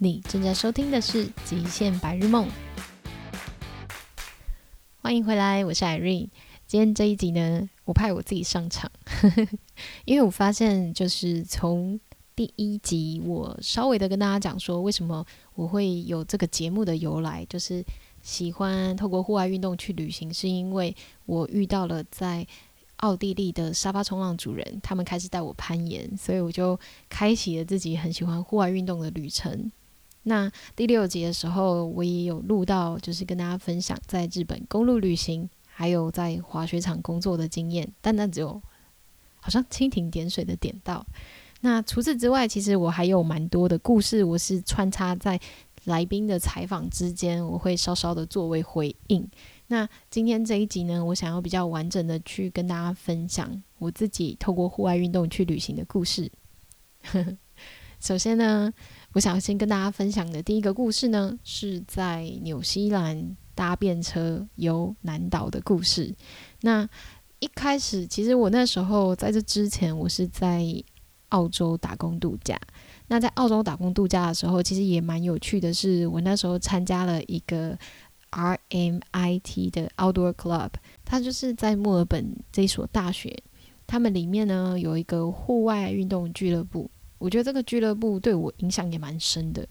你正在收听的是《极限白日梦》，欢迎回来，我是 Irene。今天这一集呢，我派我自己上场，因为我发现，就是从第一集，我稍微的跟大家讲说，为什么我会有这个节目的由来，就是喜欢透过户外运动去旅行，是因为我遇到了在奥地利的沙发冲浪主人，他们开始带我攀岩，所以我就开启了自己很喜欢户外运动的旅程。那第六集的时候，我也有录到，就是跟大家分享在日本公路旅行，还有在滑雪场工作的经验，但那只有好像蜻蜓点水的点到。那除此之外，其实我还有蛮多的故事，我是穿插在来宾的采访之间，我会稍稍的作为回应。那今天这一集呢，我想要比较完整的去跟大家分享我自己透过户外运动去旅行的故事。首先呢，我想先跟大家分享的第一个故事呢，是在纽西兰搭便车游南岛的故事。那一开始，其实我那时候在这之前，我是在澳洲打工度假。那在澳洲打工度假的时候，其实也蛮有趣的是，我那时候参加了一个。RMIT 的 Outdoor Club，它就是在墨尔本这所大学，他们里面呢有一个户外运动俱乐部。我觉得这个俱乐部对我影响也蛮深的。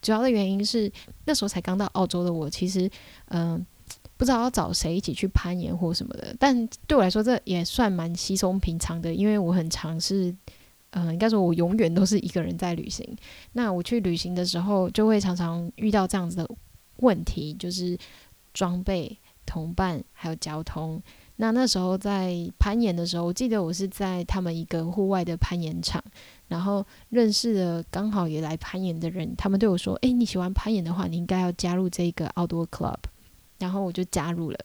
主要的原因是那时候才刚到澳洲的我，其实嗯、不知道要找谁一起去攀岩或什么的。但对我来说，这也算蛮稀松平常的，因为我很常是嗯、应该说我永远都是一个人在旅行。那我去旅行的时候，就会常常遇到这样子的。问题就是装备、同伴还有交通。那那时候在攀岩的时候，我记得我是在他们一个户外的攀岩场，然后认识了刚好也来攀岩的人。他们对我说：“诶，你喜欢攀岩的话，你应该要加入这个 Outdoor Club。”然后我就加入了。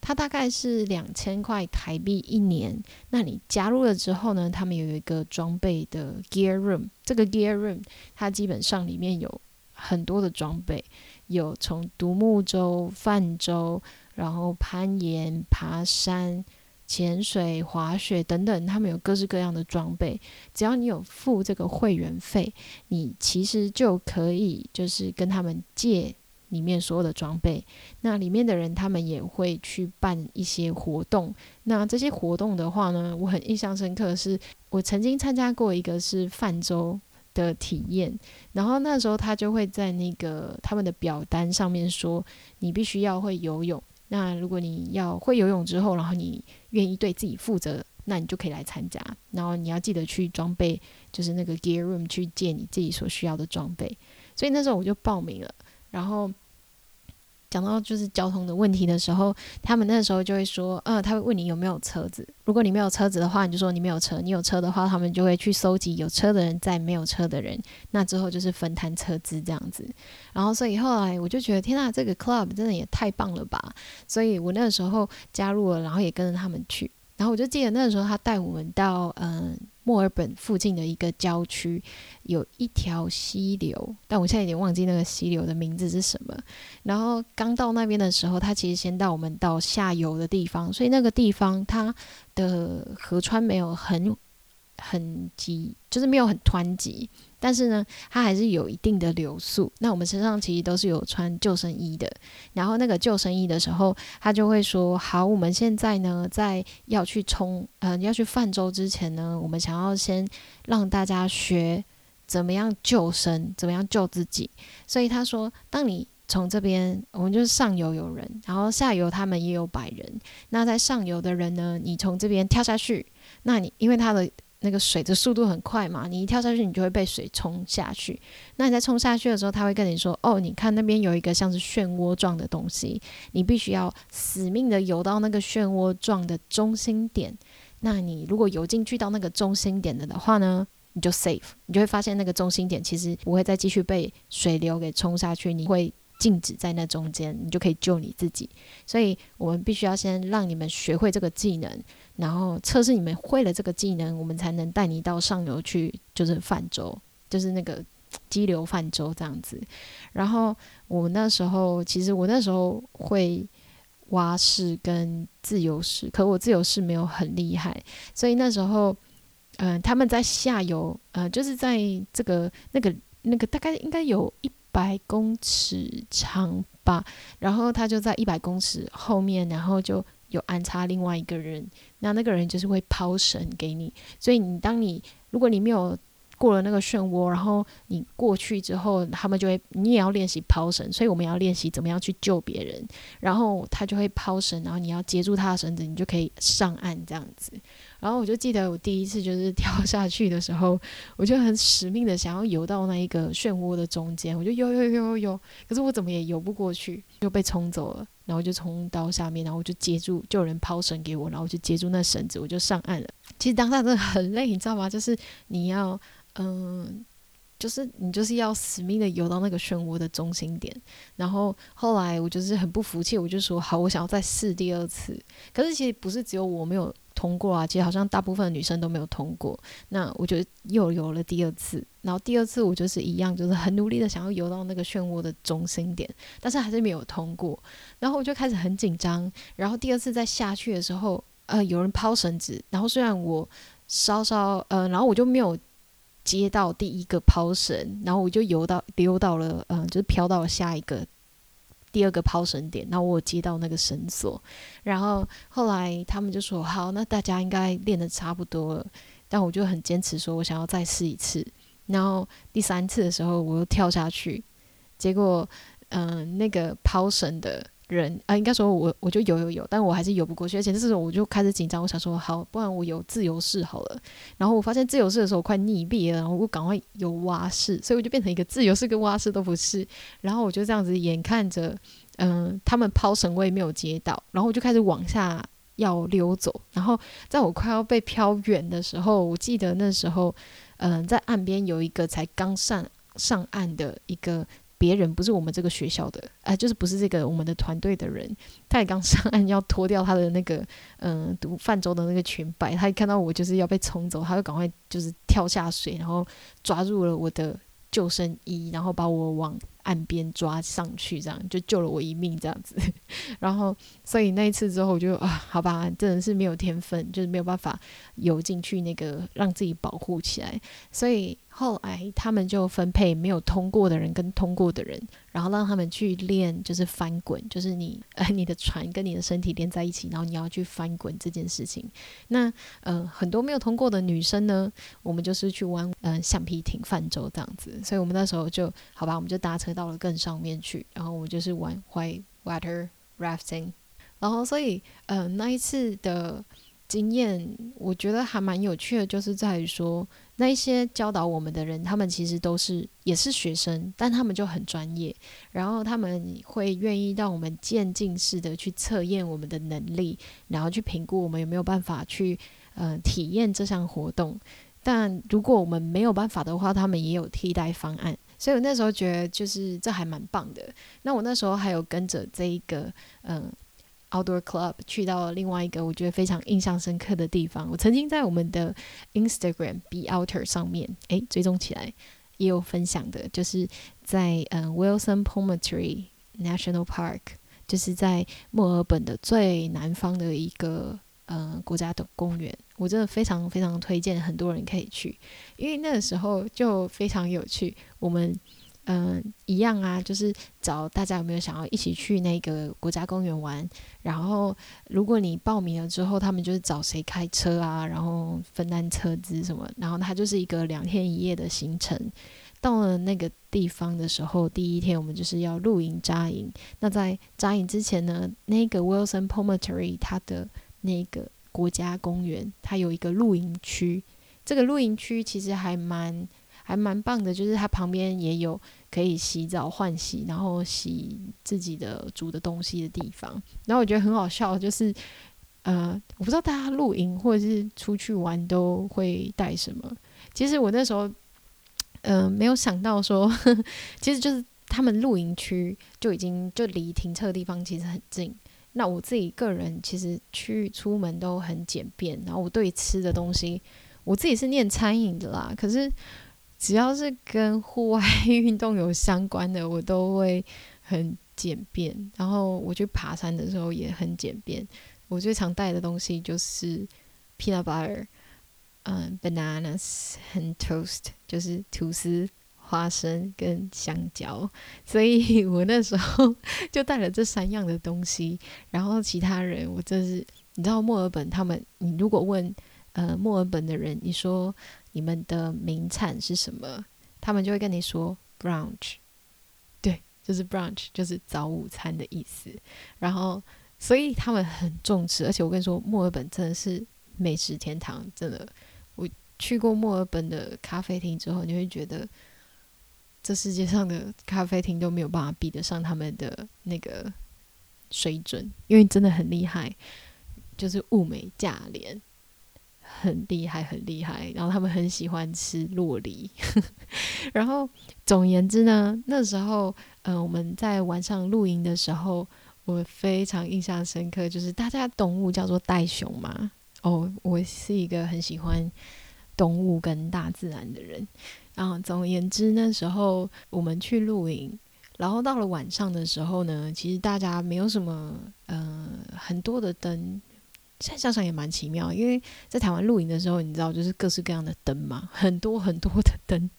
它大概是两千块台币一年。那你加入了之后呢，他们有一个装备的 Gear Room。这个 Gear Room 它基本上里面有很多的装备。有从独木舟、泛舟，然后攀岩、爬山、潜水、滑雪等等，他们有各式各样的装备。只要你有付这个会员费，你其实就可以就是跟他们借里面所有的装备。那里面的人他们也会去办一些活动。那这些活动的话呢，我很印象深刻是，我曾经参加过一个是泛舟。的体验，然后那时候他就会在那个他们的表单上面说，你必须要会游泳。那如果你要会游泳之后，然后你愿意对自己负责，那你就可以来参加。然后你要记得去装备，就是那个 gear room 去借你自己所需要的装备。所以那时候我就报名了，然后。讲到就是交通的问题的时候，他们那时候就会说，呃，他会问你有没有车子。如果你没有车子的话，你就说你没有车；你有车的话，他们就会去搜集有车的人在没有车的人。那之后就是分摊车资这样子。然后所以后来我就觉得，天呐，这个 club 真的也太棒了吧！所以我那个时候加入了，然后也跟着他们去。然后我就记得那时候他带我们到嗯。墨尔本附近的一个郊区，有一条溪流，但我现在有点忘记那个溪流的名字是什么。然后刚到那边的时候，他其实先带我们到下游的地方，所以那个地方它的河川没有很很急，就是没有很湍急。但是呢，它还是有一定的流速。那我们身上其实都是有穿救生衣的。然后那个救生衣的时候，他就会说：“好，我们现在呢，在要去冲，呃，要去泛舟之前呢，我们想要先让大家学怎么样救生，怎么样救自己。”所以他说：“当你从这边，我们就是上游有人，然后下游他们也有百人。那在上游的人呢，你从这边跳下去，那你因为他的。”那个水的速度很快嘛，你一跳下去，你就会被水冲下去。那你在冲下去的时候，他会跟你说：“哦，你看那边有一个像是漩涡状的东西，你必须要死命的游到那个漩涡状的中心点。那你如果游进去到那个中心点的的话呢，你就 safe，你就会发现那个中心点其实不会再继续被水流给冲下去，你会。”静止在那中间，你就可以救你自己。所以我们必须要先让你们学会这个技能，然后测试你们会了这个技能，我们才能带你到上游去，就是泛舟，就是那个激流泛舟这样子。然后我那时候，其实我那时候会蛙式跟自由式，可我自由式没有很厉害，所以那时候，嗯、他们在下游，呃，就是在这个那个那个大概应该有一。百公尺长吧，然后他就在一百公尺后面，然后就有安插另外一个人，那那个人就是会抛绳给你，所以你当你如果你没有。过了那个漩涡，然后你过去之后，他们就会，你也要练习抛绳，所以我们要练习怎么样去救别人。然后他就会抛绳，然后你要接住他的绳子，你就可以上岸这样子。然后我就记得我第一次就是跳下去的时候，我就很使命的想要游到那一个漩涡的中间，我就游游游游游，可是我怎么也游不过去，就被冲走了。然后就从刀下面，然后我就接住，就有人抛绳给我，然后我就接住那绳子，我就上岸了。其实当下真的很累，你知道吗？就是你要。嗯，就是你就是要死命的游到那个漩涡的中心点，然后后来我就是很不服气，我就说好，我想要再试第二次。可是其实不是只有我没有通过啊，其实好像大部分女生都没有通过。那我就又游了第二次，然后第二次我就是一样，就是很努力的想要游到那个漩涡的中心点，但是还是没有通过。然后我就开始很紧张。然后第二次再下去的时候，呃，有人抛绳子，然后虽然我稍稍呃，然后我就没有。接到第一个抛绳，然后我就游到丢到了，嗯、就是飘到了下一个第二个抛绳点，那我接到那个绳索，然后后来他们就说好，那大家应该练的差不多了，但我就很坚持说我想要再试一次，然后第三次的时候我又跳下去，结果嗯、那个抛绳的。人啊，应该说我我就游游游，但我还是游不过去，而且这时候我就开始紧张，我想说好，不然我游自由式好了。然后我发现自由式的时候快溺毙了，然后我赶快游蛙式，所以我就变成一个自由式跟蛙式都不是。然后我就这样子眼看着，嗯、他们抛绳我也没有接到，然后我就开始往下要溜走。然后在我快要被飘远的时候，我记得那时候，嗯、在岸边有一个才刚上上岸的一个。别人不是我们这个学校的，哎、呃，就是不是这个我们的团队的人，他也刚上岸要脱掉他的那个，嗯、呃，读泛舟的那个裙摆，他一看到我就是要被冲走，他就赶快就是跳下水，然后抓住了我的救生衣，然后把我往岸边抓上去，这样就救了我一命，这样子。然后，所以那一次之后，我就啊，好吧，真的是没有天分，就是没有办法游进去那个让自己保护起来，所以。后来他们就分配没有通过的人跟通过的人，然后让他们去练，就是翻滚，就是你呃你的船跟你的身体连在一起，然后你要去翻滚这件事情。那呃很多没有通过的女生呢，我们就是去玩嗯、呃、橡皮艇泛舟这样子。所以我们那时候就好吧，我们就搭车到了更上面去，然后我们就是玩 white water rafting。然后所以呃那一次的经验，我觉得还蛮有趣的，就是在于说。那一些教导我们的人，他们其实都是也是学生，但他们就很专业，然后他们会愿意让我们渐进式的去测验我们的能力，然后去评估我们有没有办法去呃体验这项活动。但如果我们没有办法的话，他们也有替代方案。所以我那时候觉得就是这还蛮棒的。那我那时候还有跟着这一个嗯。Outdoor Club 去到了另外一个我觉得非常印象深刻的地方。我曾经在我们的 Instagram Be Outer 上面，诶，追踪起来也有分享的，就是在嗯 Wilson Promontory National Park，就是在墨尔本的最南方的一个嗯国家的公园。我真的非常非常推荐很多人可以去，因为那个时候就非常有趣。我们嗯，一样啊，就是找大家有没有想要一起去那个国家公园玩。然后，如果你报名了之后，他们就是找谁开车啊，然后分担车资什么。然后它就是一个两天一夜的行程。到了那个地方的时候，第一天我们就是要露营扎营。那在扎营之前呢，那个 Wilson Promontory 它的那个国家公园，它有一个露营区。这个露营区其实还蛮。还蛮棒的，就是它旁边也有可以洗澡换洗，然后洗自己的煮的东西的地方。然后我觉得很好笑，就是呃，我不知道大家露营或者是出去玩都会带什么。其实我那时候嗯、没有想到说，其实就是他们露营区就已经就离停车的地方其实很近。那我自己个人其实去出门都很简便，然后我对吃的东西，我自己是念餐饮的啦，可是。只要是跟户外 运动有相关的，我都会很简便。然后我去爬山的时候也很简便。我最常带的东西就是 peanut butter，嗯，bananas and toast，就是吐司花生跟香蕉，所以 我那时候 就带了这三样的东西。然后其他人，我就是你知道墨尔本他们，你如果问呃墨尔本的人，你说你们的名产是什么，他们就会跟你说 brunch，对，就是 brunch，就是早午餐的意思。然后所以他们很重视，而且我跟你说，墨尔本真的是美食天堂，真的。我去过墨尔本的咖啡厅之后，你会觉得。这世界上的咖啡厅都没有办法比得上他们的那个水准，因为真的很厉害，就是物美价廉，很厉害，很厉害。然后他们很喜欢吃洛梨，然后总而言之呢，那时候，嗯、我们在晚上露营的时候，我非常印象深刻，就是大家动物叫做袋熊嘛。哦，我是一个很喜欢动物跟大自然的人。然后总而言之，那时候我们去露营，然后到了晚上的时候呢，其实大家没有什么，呃，很多的灯。现在想想也蛮奇妙，因为在台湾露营的时候，你知道，就是各式各样的灯嘛，很多很多的灯。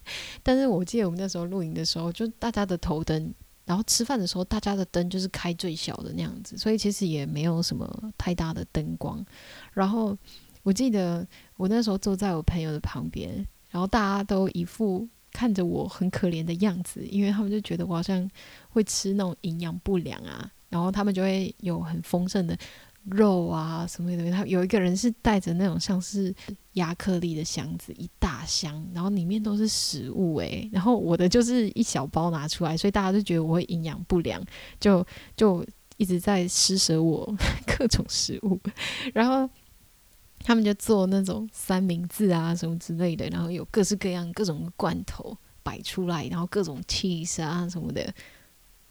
但是我记得我们那时候露营的时候，就大家的头灯，然后吃饭的时候，大家的灯就是开最小的那样子，所以其实也没有什么太大的灯光。然后我记得我那时候坐在我朋友的旁边。然后大家都一副看着我很可怜的样子，因为他们就觉得我好像会吃那种营养不良啊，然后他们就会有很丰盛的肉啊什么的。他有一个人是带着那种像是亚克力的箱子，一大箱，然后里面都是食物诶，然后我的就是一小包拿出来，所以大家就觉得我会营养不良，就就一直在施舍我各种食物，然后。他们就做那种三明治啊什么之类的，然后有各式各样各种罐头摆出来，然后各种 cheese 啊什么的，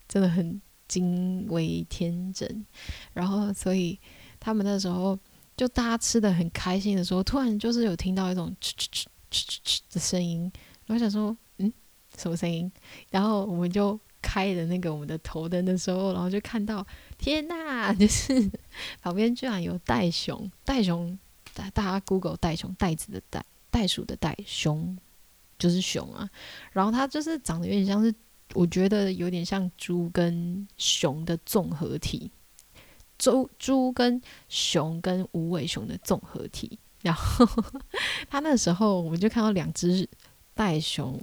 真的很惊为天人。然后所以他们那时候就大家吃的很开心的时候，突然就是有听到一种哧哧哧哧哧哧的声音，然后想说嗯什么声音？然后我们就开了那个我们的头灯的时候，然后就看到天呐，就是旁边居然有袋熊，袋熊。大大家 Google 袋熊，袋子的袋，袋鼠的袋，熊就是熊啊。然后它就是长得有点像是，我觉得有点像猪跟熊的综合体，猪猪跟熊跟无尾熊的综合体。然后他那时候我们就看到两只袋熊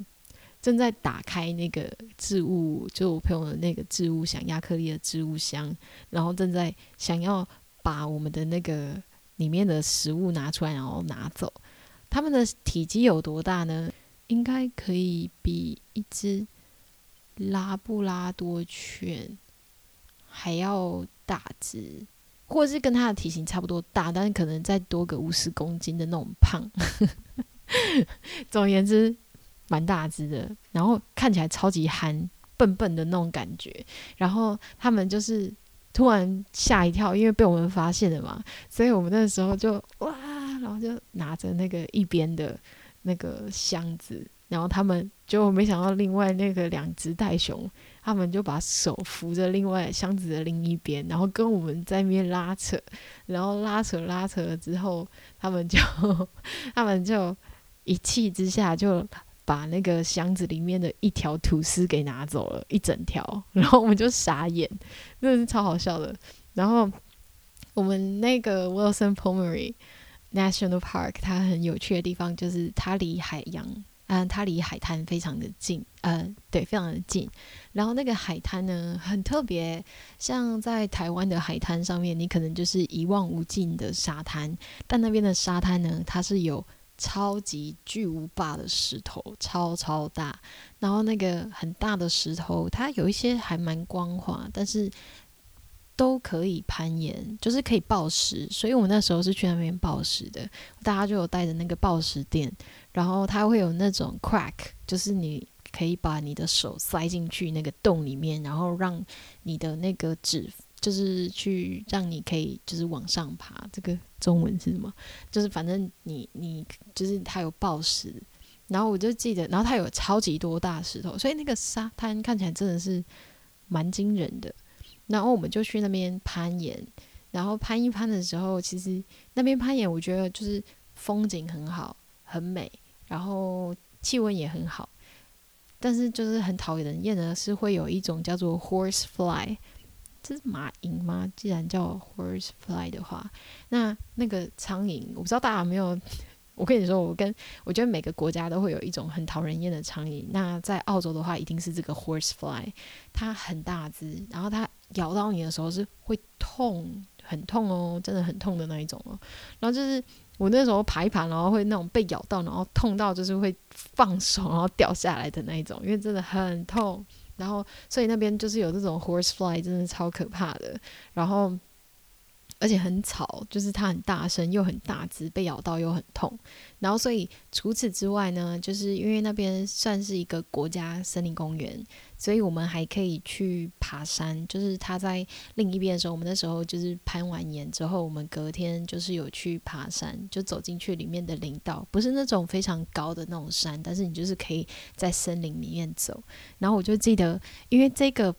正在打开那个置物，就我朋友的那个置物箱，亚克力的置物箱，然后正在想要把我们的那个。里面的食物拿出来，然后拿走。它们的体积有多大呢？应该可以比一只拉布拉多犬还要大只，或者是跟它的体型差不多大，但是可能再多个五十公斤的那种胖。总而言之，蛮大只的，然后看起来超级憨，笨笨的那种感觉。然后他们就是。突然吓一跳，因为被我们发现了嘛，所以我们那时候就哇，然后就拿着那个一边的那个箱子，然后他们就没想到另外那个两只袋熊，他们就把手扶着另外箱子的另一边，然后跟我们在那边拉扯，然后拉扯拉扯了之后，他们就 他们就一气之下就。把那个箱子里面的一条吐司给拿走了，一整条，然后我们就傻眼，真的是超好笑的。然后我们那个 Wilson Pomeroy National Park，它很有趣的地方就是它离海洋，嗯、它离海滩非常的近，呃，对，非常的近。然后那个海滩呢，很特别，像在台湾的海滩上面，你可能就是一望无尽的沙滩，但那边的沙滩呢，它是有。超级巨无霸的石头，超超大。然后那个很大的石头，它有一些还蛮光滑，但是都可以攀岩，就是可以抱石。所以我那时候是去那边抱石的，大家就有带着那个抱石垫，然后它会有那种 crack，就是你可以把你的手塞进去那个洞里面，然后让你的那个指。就是去让你可以就是往上爬，这个中文是什么？就是反正你你就是它有暴石，然后我就记得，然后它有超级多大石头，所以那个沙滩看起来真的是蛮惊人的。然后我们就去那边攀岩，然后攀一攀的时候，其实那边攀岩我觉得就是风景很好，很美，然后气温也很好。但是就是很讨人厌的是会有一种叫做 horse fly，这是马蝇吗？既然叫 horse fly 的话，那那个苍蝇，我不知道大家有没有。我跟你说，我跟我觉得每个国家都会有一种很讨人厌的苍蝇。那在澳洲的话，一定是这个 horsefly，它很大只，然后它咬到你的时候是会痛，很痛哦，真的很痛的那一种哦。然后就是我那时候爬一爬，然后会那种被咬到，然后痛到就是会放手，然后掉下来的那一种，因为真的很痛。然后所以那边就是有这种 horsefly，真的超可怕的。然后。而且很吵，就是它很大声，又很大只，被咬到又很痛。然后，所以除此之外呢，就是因为那边算是一个国家森林公园，所以我们还可以去爬山。就是他在另一边的时候，我们那时候就是攀完岩之后，我们隔天就是有去爬山，就走进去里面的林道，不是那种非常高的那种山，但是你就是可以在森林里面走。然后我就记得，因为这个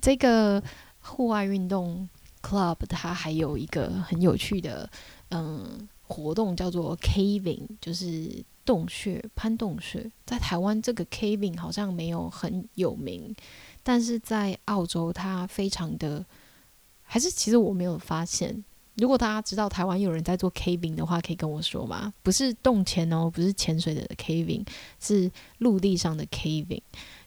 这个户外运动。Club 它还有一个很有趣的嗯活动，叫做 caving，就是洞穴攀洞穴。在台湾这个 caving 好像没有很有名，但是在澳洲它非常的，还是其实我没有发现。如果大家知道台湾有人在做 caving 的话，可以跟我说吗？不是洞潜哦，不是潜水的 caving，是陆地上的 caving。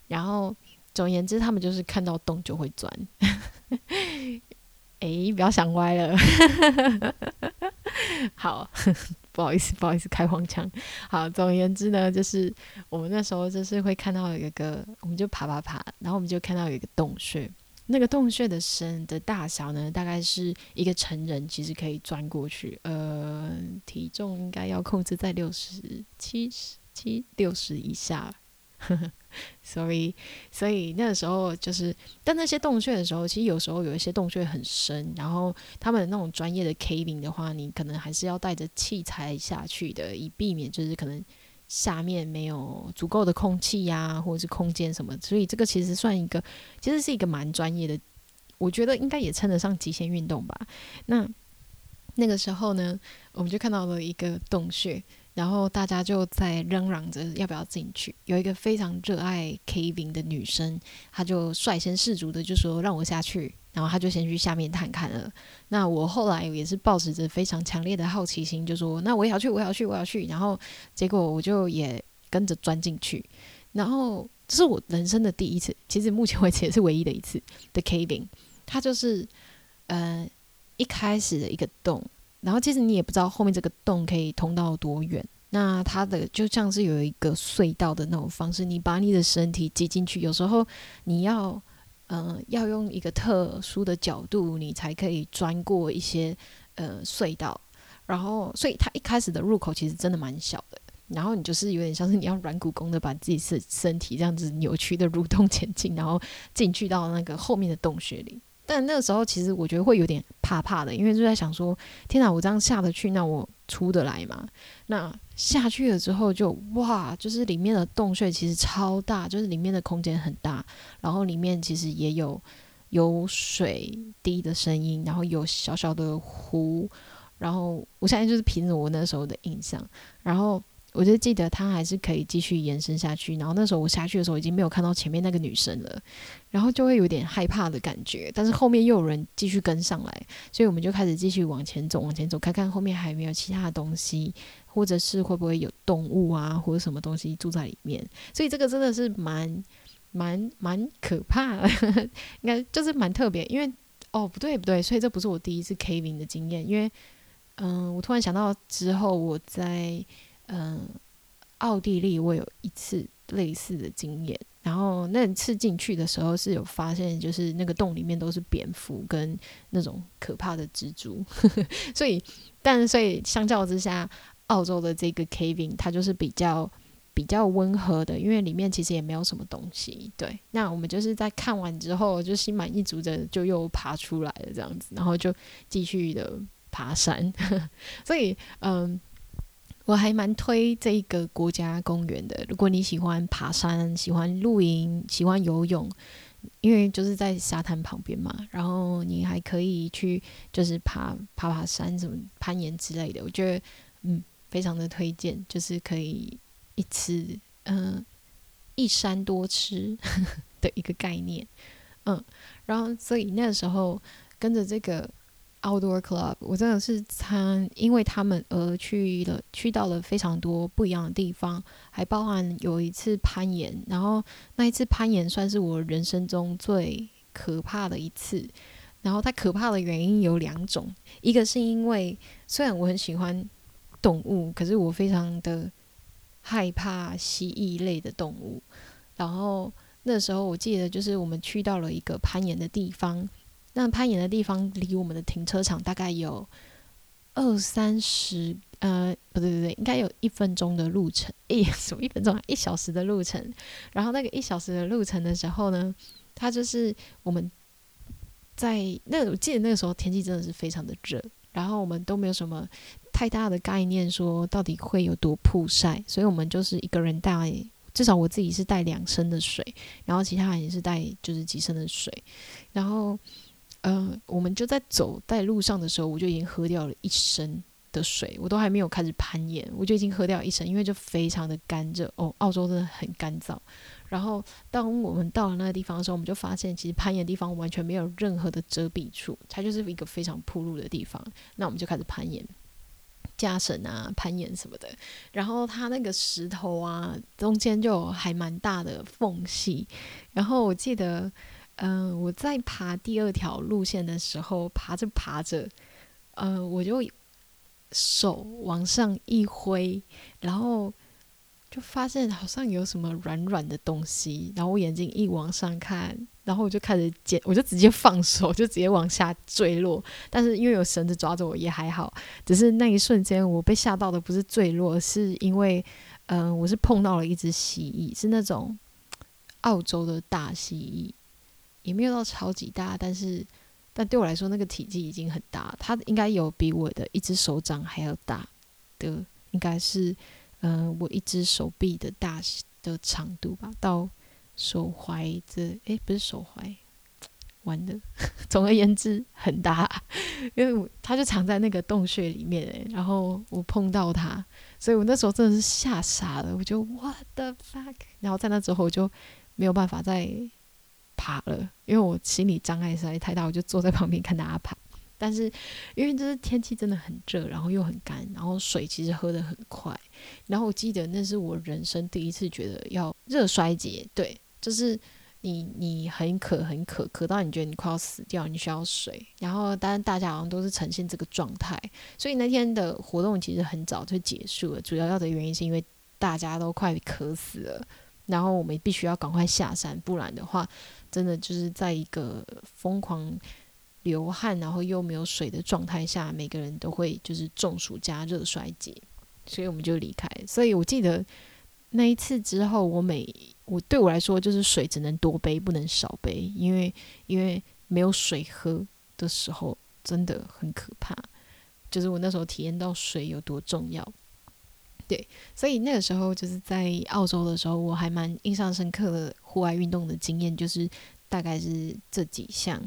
然后总而言之，他们就是看到洞就会钻。诶，不要想歪了。好，不好意思，不好意思，开黄腔。好，总而言之呢，就是我们那时候就是会看到有一个，我们就爬爬爬，然后我们就看到有一个洞穴。那个洞穴的深的大小呢，大概是一个成人其实可以钻过去。呃，体重应该要控制在六十七十七六十以下。呵呵，所以，所以那个时候就是，但那些洞穴的时候，其实有时候有一些洞穴很深，然后他们那种专业的 caving 的话，你可能还是要带着器材下去的，以避免就是可能下面没有足够的空气呀、或者是空间什么。所以这个其实算一个，其实是一个蛮专业的，我觉得应该也称得上极限运动吧。那那个时候呢，我们就看到了一个洞穴。然后大家就在嚷嚷着要不要进去。有一个非常热爱 caving 的女生，她就率先士卒的就说让我下去，然后她就先去下面探看了。那我后来也是抱持着非常强烈的好奇心，就说那我也要去，我也要去，我要去。然后结果我就也跟着钻进去。然后这是我人生的第一次，其实目前为止也是唯一的一次的 caving。它就是呃一开始的一个洞。然后其实你也不知道后面这个洞可以通到多远，那它的就像是有一个隧道的那种方式，你把你的身体挤进去，有时候你要呃要用一个特殊的角度，你才可以钻过一些呃隧道。然后所以它一开始的入口其实真的蛮小的，然后你就是有点像是你要软骨功的把自己身身体这样子扭曲的蠕动前进，然后进去到那个后面的洞穴里。但那个时候，其实我觉得会有点怕怕的，因为就在想说：天哪，我这样下得去，那我出得来吗？那下去了之后就，哇，就是里面的洞穴其实超大，就是里面的空间很大，然后里面其实也有有水滴的声音，然后有小小的湖，然后我现在就是凭着我那时候的印象，然后。我就记得他还是可以继续延伸下去，然后那时候我下去的时候已经没有看到前面那个女生了，然后就会有点害怕的感觉，但是后面又有人继续跟上来，所以我们就开始继续往前走，往前走，看看后面还有没有其他的东西，或者是会不会有动物啊，或者什么东西住在里面，所以这个真的是蛮蛮蛮可怕的，应该就是蛮特别，因为哦不对不对，所以这不是我第一次 caving 的经验，因为嗯、我突然想到之后我在。嗯，奥地利我有一次类似的经验，然后那次进去的时候是有发现，就是那个洞里面都是蝙蝠跟那种可怕的蜘蛛，所以，但所以相较之下，澳洲的这个 caving 它就是比较比较温和的，因为里面其实也没有什么东西。对，那我们就是在看完之后就心满意足的就又爬出来了这样子，然后就继续的爬山，所以嗯。我还蛮推这一个国家公园的。如果你喜欢爬山、喜欢露营、喜欢游泳，因为就是在沙滩旁边嘛，然后你还可以去就是爬爬爬山、什么攀岩之类的。我觉得嗯，非常的推荐，就是可以一次嗯一山多吃 的一个概念。嗯，然后所以那个时候跟着这个 Outdoor Club，我真的是参，因为他们而去了，去到了非常多不一样的地方，还包含有一次攀岩，然后那一次攀岩算是我人生中最可怕的一次。然后它可怕的原因有两种，一个是因为虽然我很喜欢动物，可是我非常的害怕蜥蜴类的动物。然后那时候我记得就是我们去到了一个攀岩的地方。那攀岩的地方离我们的停车场大概有二三十，呃，不对不对，应该有一分钟的路程，一，什么一分钟啊？一小时的路程。然后那个一小时的路程的时候呢，它就是我们在那，我记得那个时候天气真的是非常的热，然后我们都没有什么太大的概念，说到底会有多曝晒，所以我们就是一个人带，至少我自己是带两升的水，然后其他人也是带就是几升的水，然后。呃，我们就在走在路上的时候，我就已经喝掉了一升的水，我都还没有开始攀岩，我就已经喝掉一升，因为就非常的干热哦，澳洲真的很干燥。然后当我们到了那个地方的时候，我们就发现其实攀岩的地方完全没有任何的遮蔽处，它就是一个非常铺路的地方。那我们就开始攀岩，加绳啊，攀岩什么的。然后它那个石头啊，中间就还蛮大的缝隙。然后我记得。嗯、我在爬第二条路线的时候，爬着爬着，呃，我就手往上一挥，然后就发现好像有什么软软的东西，然后我眼睛一往上看，然后我就开始捡，我就直接放手，就直接往下坠落。但是因为有绳子抓着我，也还好。只是那一瞬间，我被吓到的不是坠落，是因为，嗯、我是碰到了一只蜥蜴，是那种澳洲的大蜥蜴。也没有到超级大，但是，但对我来说，那个体积已经很大。它应该有比我的一只手掌还要大的，应该是，嗯、我一只手臂的大的长度吧，到手踝这，诶，不是手踝，完了。总而言之，很大，因为我它就藏在那个洞穴里面，诶，然后我碰到它，所以我那时候真的是吓傻了，我就 What the fuck，然后在那之后我就没有办法再。爬了，因为我心理障碍实在太大，我就坐在旁边看大家爬。但是因为就是天气真的很热，然后又很干，然后水其实喝得很快。然后我记得那是我人生第一次觉得要热衰竭，对，就是你你很渴很渴，渴到你觉得你快要死掉，你需要水。然后当然大家好像都是呈现这个状态，所以那天的活动其实很早就结束了。主要要的原因是因为大家都快渴死了。然后我们必须要赶快下山，不然的话，真的就是在一个疯狂流汗，然后又没有水的状态下，每个人都会就是中暑加热衰竭，所以我们就离开。所以我记得那一次之后，我每我对我来说就是水只能多杯，不能少杯，因为因为没有水喝的时候真的很可怕，就是我那时候体验到水有多重要。对，所以那个时候就是在澳洲的时候，我还蛮印象深刻的户外运动的经验，就是大概是这几项。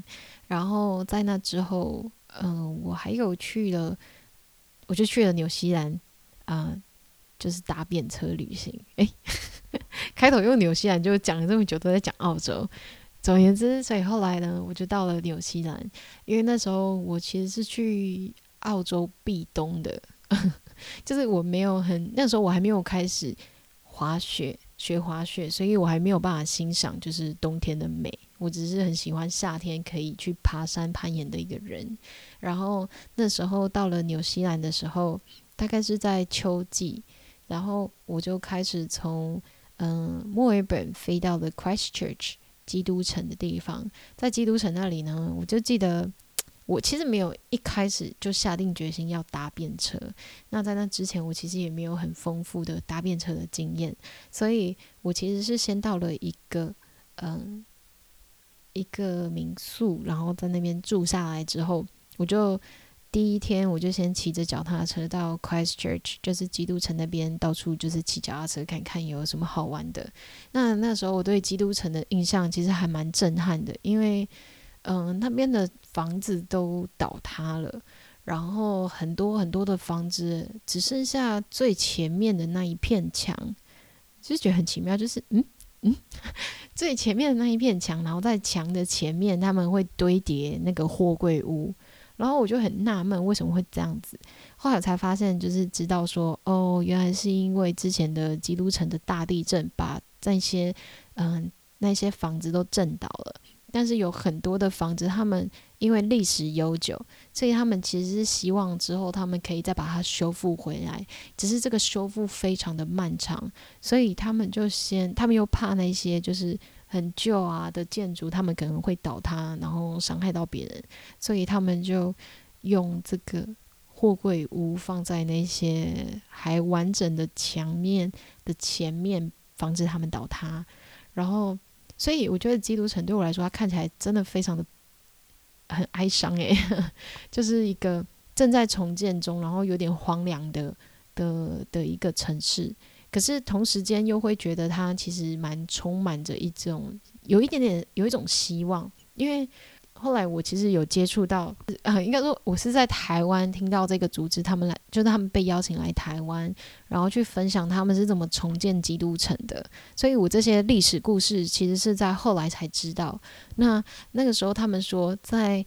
然后在那之后，嗯、我还有去了，我就去了纽西兰，啊、就是搭便车旅行。诶，开头用纽西兰就讲了这么久，都在讲澳洲。总而言之，所以后来呢，我就到了纽西兰，因为那时候我其实是去澳洲避冬的。就是我没有很那时候我还没有开始滑雪学滑雪，所以我还没有办法欣赏就是冬天的美。我只是很喜欢夏天可以去爬山攀岩的一个人。然后那时候到了纽西兰的时候，大概是在秋季，然后我就开始从嗯墨尔本飞到了 Christchurch 基督城的地方，在基督城那里呢，我就记得。我其实没有一开始就下定决心要搭便车，那在那之前，我其实也没有很丰富的搭便车的经验，所以我其实是先到了一个嗯一个民宿，然后在那边住下来之后，我就第一天我就先骑着脚踏车到 Christchurch，就是基督城那边，到处就是骑脚踏车看看有什么好玩的。那那时候我对基督城的印象其实还蛮震撼的，因为。嗯，那边的房子都倒塌了，然后很多很多的房子只剩下最前面的那一片墙，就是觉得很奇妙，就是嗯，嗯，最前面的那一片墙，然后在墙的前面他们会堆叠那个货柜屋，然后我就很纳闷为什么会这样子。后来才发现，就是知道说，哦，原来是因为之前的基督城的大地震，把那些嗯、那些房子都震倒了。但是有很多的房子，他们因为历史悠久，所以他们其实是希望之后他们可以再把它修复回来。只是这个修复非常的漫长，所以他们就先，他们又怕那些就是很旧啊的建筑，他们可能会倒塌，然后伤害到别人，所以他们就用这个货柜屋放在那些还完整的墙面的前面，防止他们倒塌，然后。所以我觉得基督城对我来说，它看起来真的非常的很哀伤诶，就是一个正在重建中，然后有点荒凉的的的一个城市。可是同时间又会觉得它其实蛮充满着一种有一点点有一种希望，因为。后来我其实有接触到，呃，应该说我是在台湾听到这个组织，他们来就是他们被邀请来台湾，然后去分享他们是怎么重建基督城的。所以我这些历史故事其实是在后来才知道。那那个时候他们说在。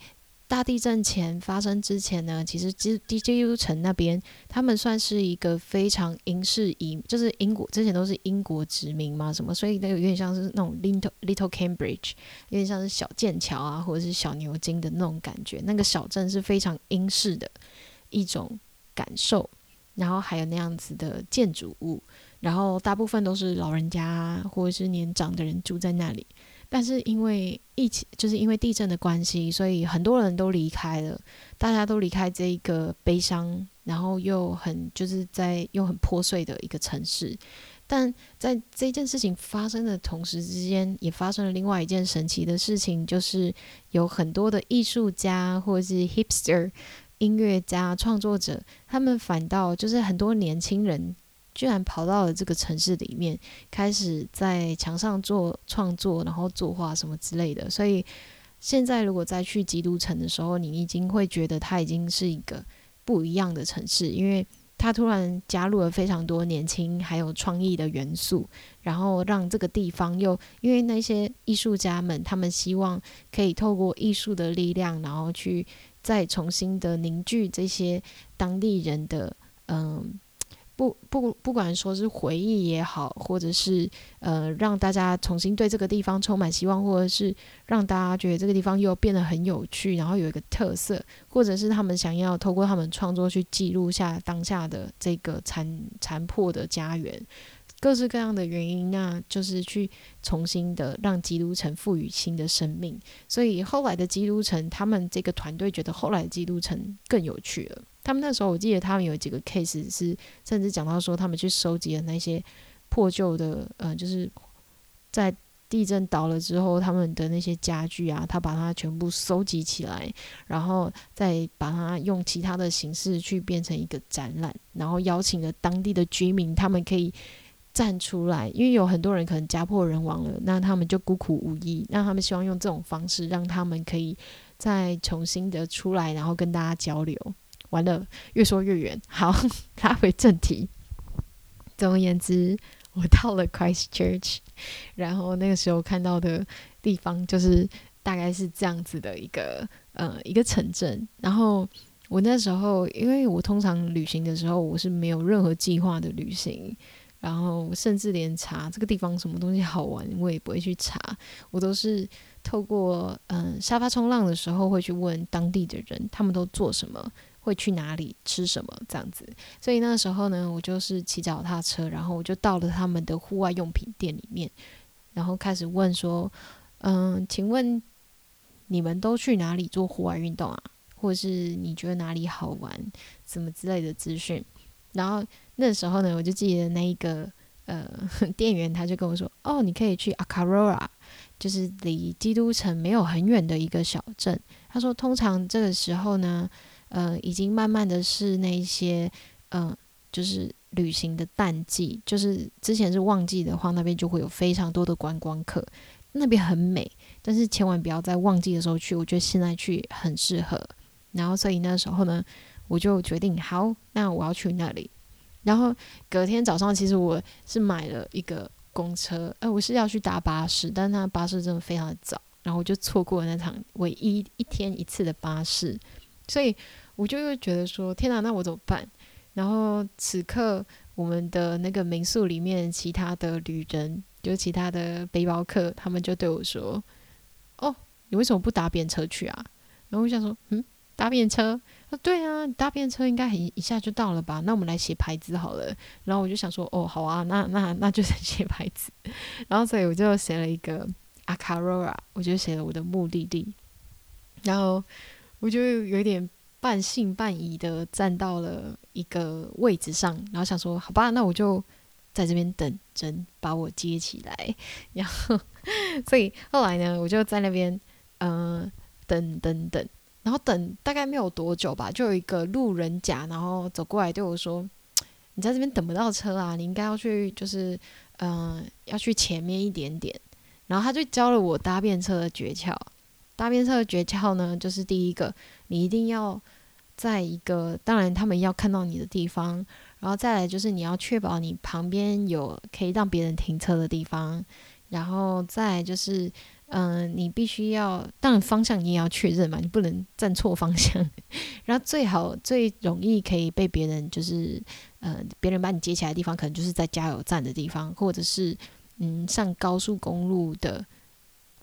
大地震前发生之前呢，其实基基督城那边，他们算是一个非常英式移，就是英国之前都是英国殖民嘛，什么，所以那有点像是那种 little little Cambridge，有点像是小剑桥啊，或者是小牛津的那种感觉。那个小镇是非常英式的一种感受，然后还有那样子的建筑物，然后大部分都是老人家或者是年长的人住在那里。但是因为疫情，就是因为地震的关系，所以很多人都离开了，大家都离开这一个悲伤，然后又很就是在又很破碎的一个城市。但在这件事情发生的同时之间，也发生了另外一件神奇的事情，就是有很多的艺术家或者是 hipster 音乐家创作者，他们反倒就是很多年轻人。居然跑到了这个城市里面，开始在墙上做创作，然后作画什么之类的。所以现在如果再去基督城的时候，你已经会觉得它已经是一个不一样的城市，因为它突然加入了非常多年轻还有创意的元素，然后让这个地方又因为那些艺术家们，他们希望可以透过艺术的力量，然后去再重新的凝聚这些当地人的嗯。不不，不管说是回忆也好，或者是呃让大家重新对这个地方充满希望，或者是让大家觉得这个地方又变得很有趣，然后有一个特色，或者是他们想要透过他们创作去记录下当下的这个残残破的家园。各式各样的原因，那就是去重新的让基督城赋予新的生命。所以后来的基督城，他们这个团队觉得后来的基督城更有趣了。他们那时候，我记得他们有几个 case 是，甚至讲到说，他们去收集了那些破旧的，呃，就是在地震倒了之后，他们的那些家具啊，他把它全部收集起来，然后再把它用其他的形式去变成一个展览，然后邀请了当地的居民，他们可以。站出来，因为有很多人可能家破人亡了，那他们就孤苦无依，那他们希望用这种方式让他们可以再重新的出来，然后跟大家交流。完了，越说越远，好，拉回正题。总而言之，我到了 Christchurch，然后那个时候看到的地方就是大概是这样子的一个呃一个城镇。然后我那时候，因为我通常旅行的时候，我是没有任何计划的旅行。然后甚至连查这个地方什么东西好玩，我也不会去查。我都是透过嗯沙发冲浪的时候会去问当地的人，他们都做什么，会去哪里吃什么这样子。所以那时候呢，我就是骑脚踏车，然后我就到了他们的户外用品店里面，然后开始问说：“嗯，请问你们都去哪里做户外运动啊？或者是你觉得哪里好玩，什么之类的资讯？”然后那时候呢，我就记得那一个呃 店员，他就跟我说：“哦，你可以去 Akaroa，就是离基督城没有很远的一个小镇。”他说：“通常这个时候呢，呃，已经慢慢的是那些嗯、就是旅行的淡季，就是之前是旺季的话，那边就会有非常多的观光客，那边很美，但是千万不要在旺季的时候去，我觉得现在去很适合。然后所以那时候呢。”我就决定好，那我要去那里。然后隔天早上，其实我是买了一个公车，呃，我是要去搭巴士，但是那巴士真的非常的早，然后我就错过了那场唯一一天一次的巴士，所以我就又觉得说，天哪，那我怎么办？然后此刻我们的那个民宿里面，其他的旅人，就其他的背包客，他们就对我说：“哦，你为什么不搭便车去啊？”然后我想说：“嗯，搭便车？啊，对啊，搭便车应该很一下就到了吧？那我们来写牌子好了。”然后我就想说：“哦，好啊，那那那就是写牌子。”然后所以我就写了一个阿卡罗拉，我就写了我的目的地。然后我就有点。半信半疑的站到了一个位置上，然后想说：“好吧，那我就在这边等人把我接起来。”然后，所以后来呢，我就在那边，嗯、等等等，然后等大概没有多久吧，就有一个路人甲，然后走过来对我说：“你在这边等不到车啊，你应该要去，就是，嗯、要去前面一点点。”然后他就教了我搭便车的诀窍。搭便车的诀窍呢，就是第一个，你一定要在一个当然他们要看到你的地方，然后再来就是你要确保你旁边有可以让别人停车的地方，然后再就是，嗯、你必须要，当然方向你也要确认嘛，你不能站错方向。然后最好最容易可以被别人就是，呃，别人把你接起来的地方，可能就是在加油站的地方，或者是嗯上高速公路的。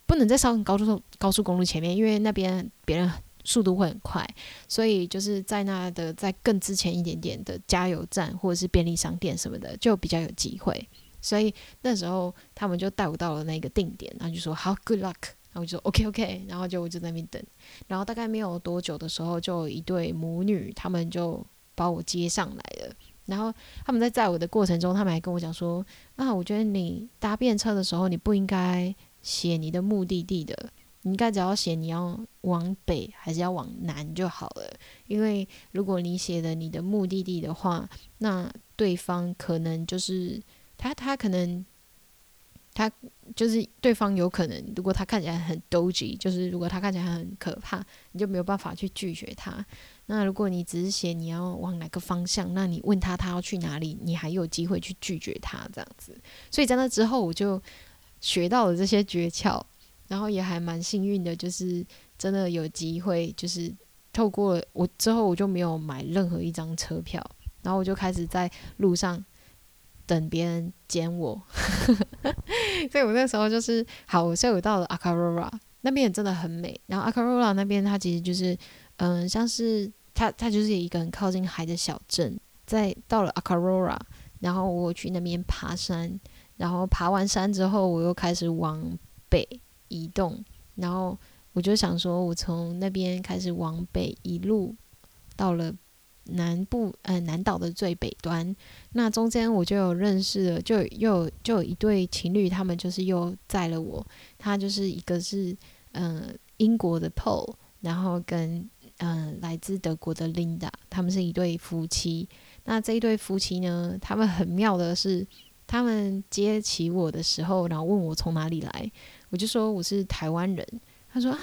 不能在上高速高速公路前面，因为那边别人速度会很快，所以就是在那的在更之前一点点的加油站或者是便利商店什么的，就比较有机会。所以那时候他们就带我到了那个定点，然后就说好，good luck，然后我就说 OK OK，然后就我就在那边等，然后大概没有多久的时候，就有一对母女，他们就把我接上来了。然后他们在载我的过程中，他们还跟我讲说啊，我觉得你搭便车的时候，你不应该。写你的目的地的，你应该只要写你要往北还是要往南就好了。因为如果你写的你的目的地的话，那对方可能就是他，他可能他就是对方有可能，如果他看起来很 dodgy，就是如果他看起来很可怕，你就没有办法去拒绝他。那如果你只是写你要往哪个方向，那你问他他要去哪里，你还有机会去拒绝他这样子。所以在那之后，我就。学到了这些诀窍，然后也还蛮幸运的，就是真的有机会，就是透过我之后，我就没有买任何一张车票，然后我就开始在路上等别人捡我，所以我那时候就是好，所以我到了阿卡罗拉那边也真的很美，然后阿卡罗拉那边它其实就是嗯，像是它它就是一个很靠近海的小镇，在到了阿卡罗拉，然后我去那边爬山。然后爬完山之后，我又开始往北移动。然后我就想说，我从那边开始往北，一路到了南部，呃，南岛的最北端。那中间我就有认识了，就又就有一对情侣，他们就是又载了我。他就是一个是嗯、呃、英国的 Paul，然后跟嗯、呃、来自德国的 Linda，他们是一对夫妻。那这一对夫妻呢，他们很妙的是。他们接起我的时候，然后问我从哪里来，我就说我是台湾人。他说：“啊，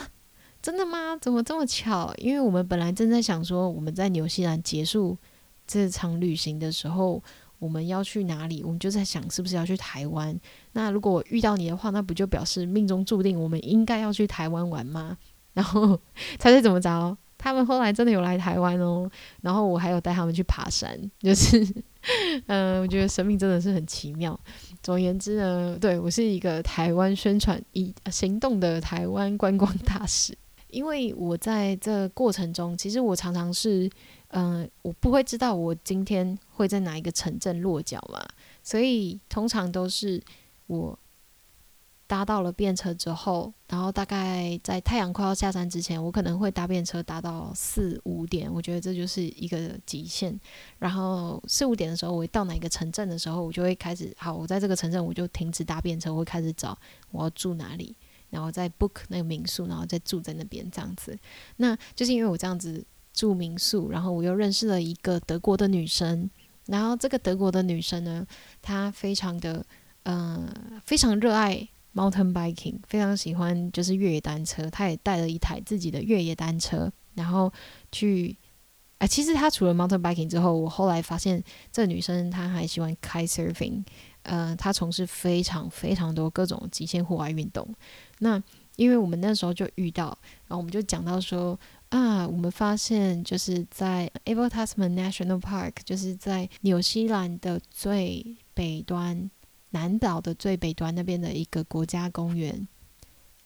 真的吗？怎么这么巧？因为我们本来正在想说，我们在纽西兰结束这场旅行的时候，我们要去哪里？我们就在想是不是要去台湾。那如果我遇到你的话，那不就表示命中注定我们应该要去台湾玩吗？然后猜猜怎么着？他们后来真的有来台湾哦。然后我还有带他们去爬山，就是。”嗯、我觉得生命真的是很奇妙。总而言之呢，对，我是一个台湾宣传一行动的台湾观光大使。因为我在这过程中，其实我常常是，嗯、我不会知道我今天会在哪一个城镇落脚嘛，所以通常都是我。搭到了便车之后，然后大概在太阳快要下山之前，我可能会搭便车搭到四五点，我觉得这就是一个极限。然后四五点的时候，我到哪个城镇的时候，我就会开始，好，我在这个城镇我就停止搭便车，我会开始找我要住哪里，然后再 book 那个民宿，然后再住在那边这样子。那就是因为我这样子住民宿，然后我又认识了一个德国的女生，然后这个德国的女生呢，她非常的，嗯、非常热爱。Mountain biking 非常喜欢，就是越野单车。他也带了一台自己的越野单车，然后去。啊，其实他除了 Mountain biking 之后，我后来发现这女生她还喜欢 kite surfing，呃，她从事非常非常多各种极限户外运动。那因为我们那时候就遇到，然后我们就讲到说啊，我们发现就是在 Abel Tasman National Park，就是在纽西兰的最北端，南岛的最北端那边的一个国家公园，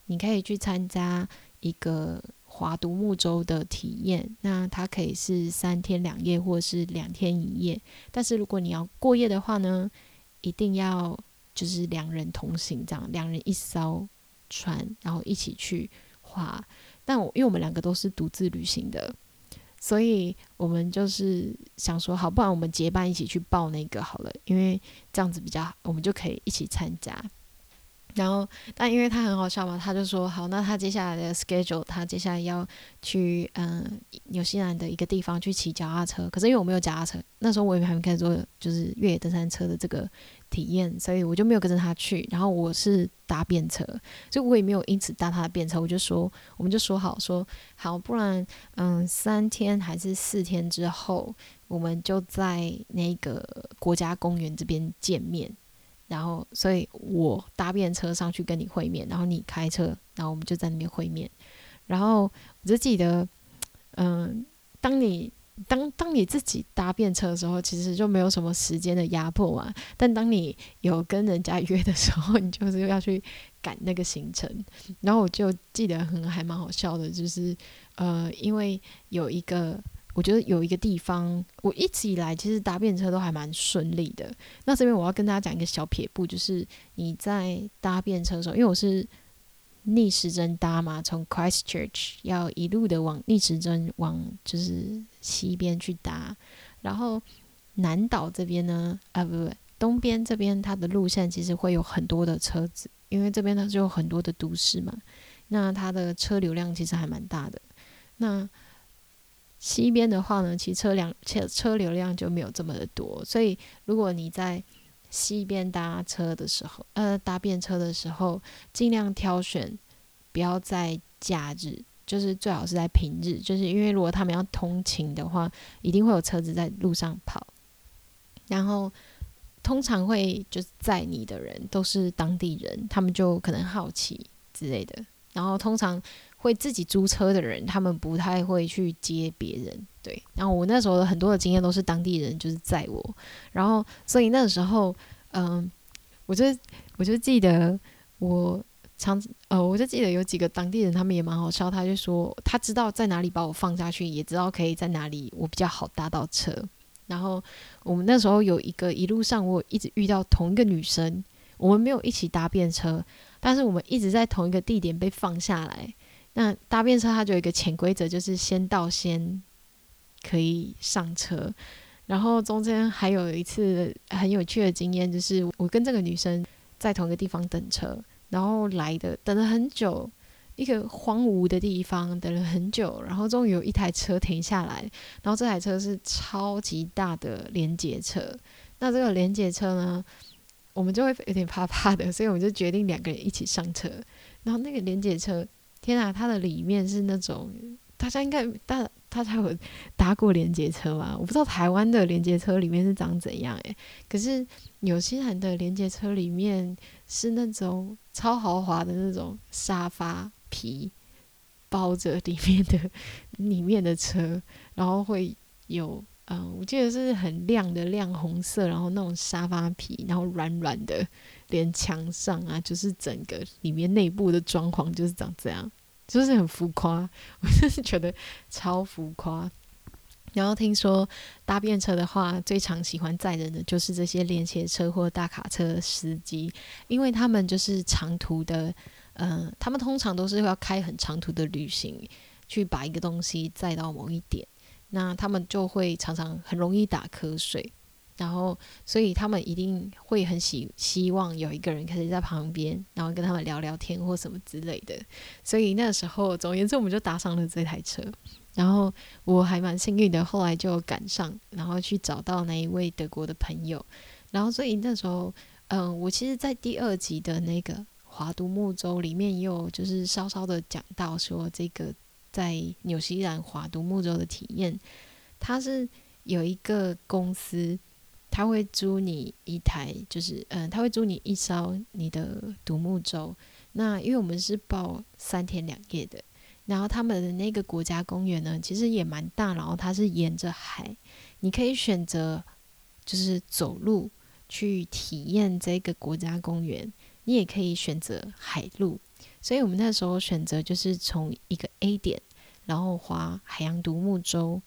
你可以去参加一个划独木舟的体验。那它可以是三天两夜，或是两天一夜。但是如果你要过夜的话呢，一定要就是两人同行，这样两人一艘船，然后一起去划。但我因为我们两个都是独自旅行的。所以我们就是想说，好，不然我们结伴一起去报那个好了，因为这样子比较好，我们就可以一起参加。然后，但因为他很好笑嘛，他就说好，那他接下来的 schedule，他接下来要去嗯纽西兰的一个地方去骑脚踏车。可是因为我没有脚踏车，那时候我也还没开始做就是越野登山车的这个体验，所以我就没有跟着他去。然后我是搭便车，所以我也没有因此搭他的便车。我就说，我们就说好说好，不然嗯三天还是四天之后，我们就在那个国家公园这边见面。然后，所以我搭便车上去跟你会面，然后你开车，然后我们就在那边会面。然后我就记得，嗯，当你当当你自己搭便车的时候，其实就没有什么时间的压迫嘛。但当你有跟人家约的时候，你就是要去赶那个行程。然后我就记得很还蛮好笑的，就是呃，因为有一个。我觉得有一个地方，我一直以来其实搭便车都还蛮顺利的。那这边我要跟大家讲一个小撇步，就是你在搭便车的时候，因为我是逆时针搭嘛，从 Christchurch 要一路的往逆时针往就是西边去搭，然后南岛这边呢，啊不不，东边这边它的路线其实会有很多的车子，因为这边它就有很多的都市嘛，那它的车流量其实还蛮大的。那西边的话呢，其车辆车车流量就没有这么的多，所以如果你在西边搭车的时候，呃，搭便车的时候，尽量挑选不要在假日，就是最好是在平日，就是因为如果他们要通勤的话，一定会有车子在路上跑，然后通常会就是载你的人都是当地人，他们就可能好奇之类的，然后通常。会自己租车的人，他们不太会去接别人，对。然后我那时候很多的经验都是当地人就是载我，然后所以那个时候，嗯，我就我就记得我常呃，我就记得有几个当地人，他们也蛮好笑，他就说他知道在哪里把我放下去，也知道可以在哪里我比较好搭到车。然后我们那时候有一个一路上我一直遇到同一个女生，我们没有一起搭便车，但是我们一直在同一个地点被放下来。那搭便车它就有一个潜规则，就是先到先可以上车。然后中间还有一次很有趣的经验，就是我跟这个女生在同一个地方等车，然后来的等了很久，一个荒芜的地方等了很久，然后终于有一台车停下来，然后这台车是超级大的连接车。那这个连接车呢，我们就会有点怕怕的，所以我们就决定两个人一起上车。然后那个连接车。天啊，它的里面是那种大家应该大大家有搭过连接车吗？我不知道台湾的连接车里面是长怎样诶，可是纽西兰的连接车里面是那种超豪华的那种沙发皮包着里面的里面的车，然后会有嗯，我记得是很亮的亮红色，然后那种沙发皮，然后软软的。连墙上啊，就是整个里面内部的装潢就是长这样，就是很浮夸，我真是觉得超浮夸。然后听说搭便车的话，最常喜欢载人的就是这些连结车或大卡车司机，因为他们就是长途的，嗯、他们通常都是要开很长途的旅行，去把一个东西载到某一点，那他们就会常常很容易打瞌睡。然后，所以他们一定会很希希望有一个人可以在旁边，然后跟他们聊聊天或什么之类的。所以那时候，总言之，我们就搭上了这台车。然后我还蛮幸运的，后来就赶上，然后去找到那一位德国的朋友。然后，所以那时候，嗯，我其实，在第二集的那个华都木舟里面，也有就是稍稍的讲到说，这个在纽西兰华都木舟的体验，它是有一个公司。他会租你一台，就是嗯，他会租你一艘你的独木舟。那因为我们是报三天两夜的，然后他们的那个国家公园呢，其实也蛮大，然后它是沿着海，你可以选择就是走路去体验这个国家公园，你也可以选择海路。所以我们那时候选择就是从一个 A 点，然后划海洋独木舟。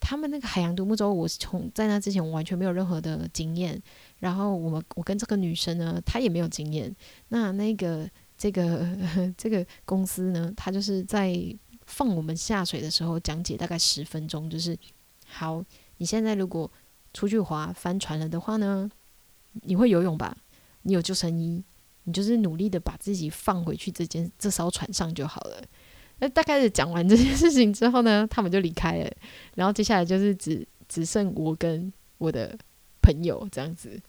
他们那个海洋独木舟，我是从在那之前我完全没有任何的经验。然后我们我跟这个女生呢，她也没有经验。那那个这个 这个公司呢，他就是在放我们下水的时候讲解大概十分钟，就是好，你现在如果出去划翻船了的话呢，你会游泳吧？你有救生衣，你就是努力的把自己放回去这间这艘船上就好了。那大概是讲完这件事情之后呢，他们就离开了。然后接下来就是只只剩我跟我的朋友这样子。